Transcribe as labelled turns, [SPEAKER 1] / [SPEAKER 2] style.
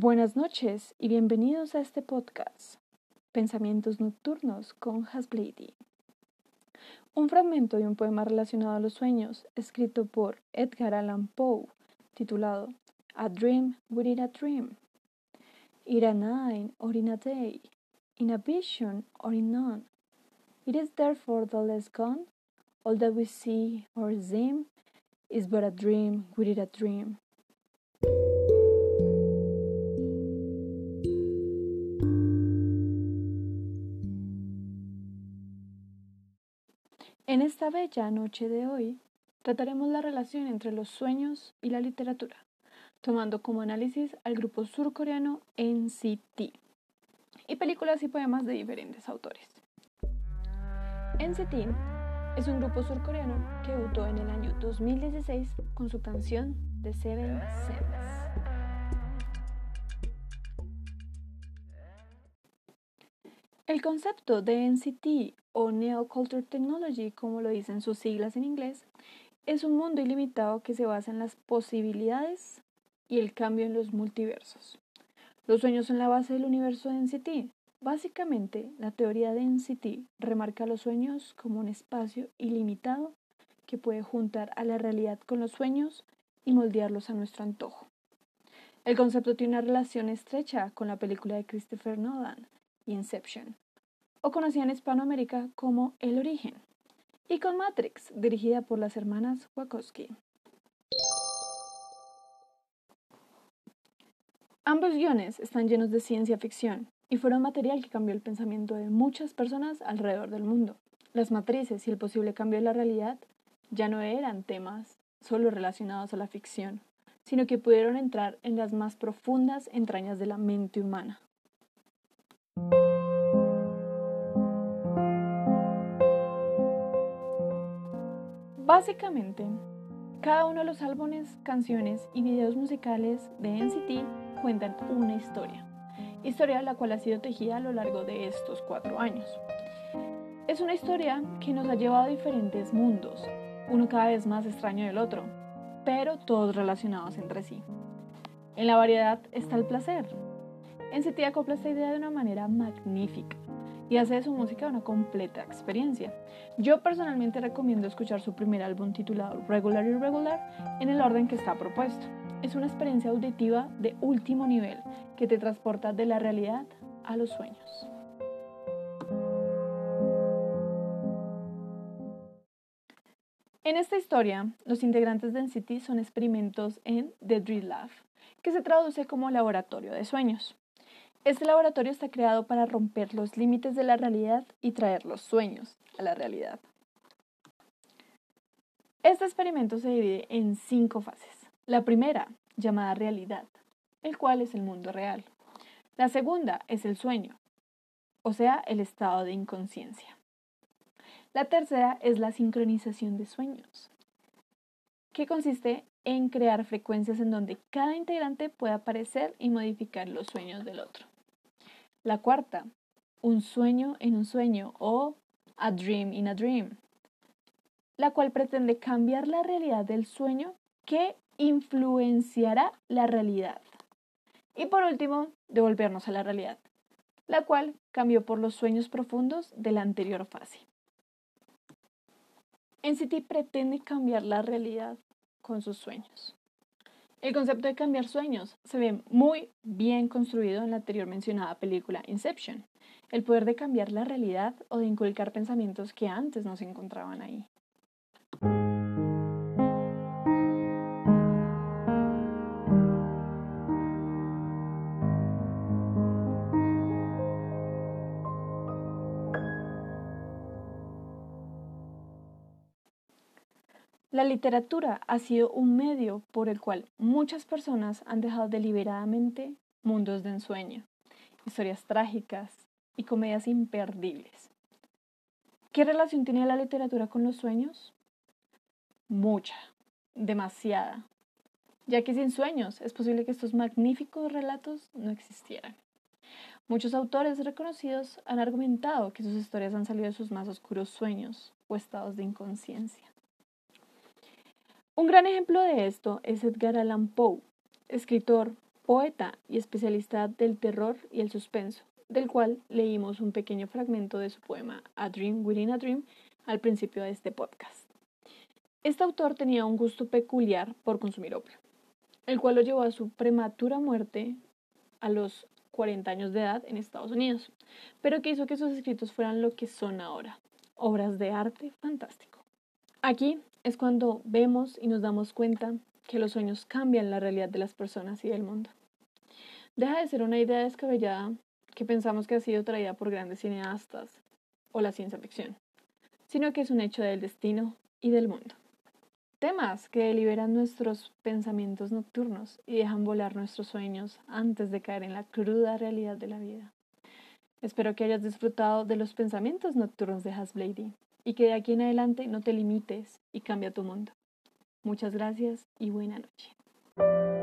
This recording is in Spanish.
[SPEAKER 1] Buenas noches y bienvenidos a este podcast, Pensamientos Nocturnos con Hasblady. Un fragmento de un poema relacionado a los sueños, escrito por Edgar Allan Poe, titulado A Dream Within a Dream. In a night or in a day, in a vision or in none, it is therefore the less gone. All that we see or seem is but a dream within a dream. En esta bella noche de hoy trataremos la relación entre los sueños y la literatura, tomando como análisis al grupo surcoreano NCT y películas y poemas de diferentes autores. NCT es un grupo surcoreano que debutó en el año 2016 con su canción The Seven Sense. El concepto de NCT o Neoculture Technology, como lo dicen sus siglas en inglés, es un mundo ilimitado que se basa en las posibilidades y el cambio en los multiversos. Los sueños son la base del universo de NCT. Básicamente, la teoría de NCT remarca los sueños como un espacio ilimitado que puede juntar a la realidad con los sueños y moldearlos a nuestro antojo. El concepto tiene una relación estrecha con la película de Christopher Nolan, Inception, o conocida en Hispanoamérica como El Origen, y con Matrix, dirigida por las hermanas Wachowski. Ambos guiones están llenos de ciencia ficción y fueron material que cambió el pensamiento de muchas personas alrededor del mundo. Las matrices y el posible cambio de la realidad ya no eran temas solo relacionados a la ficción, sino que pudieron entrar en las más profundas entrañas de la mente humana. Básicamente, cada uno de los álbumes, canciones y videos musicales de NCT cuentan una historia, historia la cual ha sido tejida a lo largo de estos cuatro años. Es una historia que nos ha llevado a diferentes mundos, uno cada vez más extraño del otro, pero todos relacionados entre sí. En la variedad está el placer. NCT acopla esta idea de una manera magnífica y hace de su música una completa experiencia. Yo personalmente recomiendo escuchar su primer álbum titulado Regular Irregular en el orden que está propuesto. Es una experiencia auditiva de último nivel que te transporta de la realidad a los sueños. En esta historia, los integrantes de NCT son experimentos en The Dream Lab, que se traduce como laboratorio de sueños. Este laboratorio está creado para romper los límites de la realidad y traer los sueños a la realidad. Este experimento se divide en cinco fases. La primera, llamada realidad, el cual es el mundo real. La segunda es el sueño, o sea, el estado de inconsciencia. La tercera es la sincronización de sueños, que consiste en crear frecuencias en donde cada integrante pueda aparecer y modificar los sueños del otro. La cuarta, un sueño en un sueño o a dream in a dream, la cual pretende cambiar la realidad del sueño que influenciará la realidad. Y por último, devolvernos a la realidad, la cual cambió por los sueños profundos de la anterior fase. NCT pretende cambiar la realidad con sus sueños. El concepto de cambiar sueños se ve muy bien construido en la anterior mencionada película Inception, el poder de cambiar la realidad o de inculcar pensamientos que antes no se encontraban ahí. La literatura ha sido un medio por el cual muchas personas han dejado deliberadamente mundos de ensueño, historias trágicas y comedias imperdibles. ¿Qué relación tiene la literatura con los sueños? Mucha, demasiada, ya que sin sueños es posible que estos magníficos relatos no existieran. Muchos autores reconocidos han argumentado que sus historias han salido de sus más oscuros sueños o estados de inconsciencia. Un gran ejemplo de esto es Edgar Allan Poe, escritor, poeta y especialista del terror y el suspenso, del cual leímos un pequeño fragmento de su poema A Dream Within a Dream al principio de este podcast. Este autor tenía un gusto peculiar por consumir opio, el cual lo llevó a su prematura muerte a los 40 años de edad en Estados Unidos, pero que hizo que sus escritos fueran lo que son ahora, obras de arte fantástico. Aquí es cuando vemos y nos damos cuenta que los sueños cambian la realidad de las personas y del mundo. Deja de ser una idea descabellada que pensamos que ha sido traída por grandes cineastas o la ciencia ficción, sino que es un hecho del destino y del mundo. Temas que liberan nuestros pensamientos nocturnos y dejan volar nuestros sueños antes de caer en la cruda realidad de la vida. Espero que hayas disfrutado de los pensamientos nocturnos de Hasblady y que de aquí en adelante no te limites y cambia tu mundo. Muchas gracias y buena noche.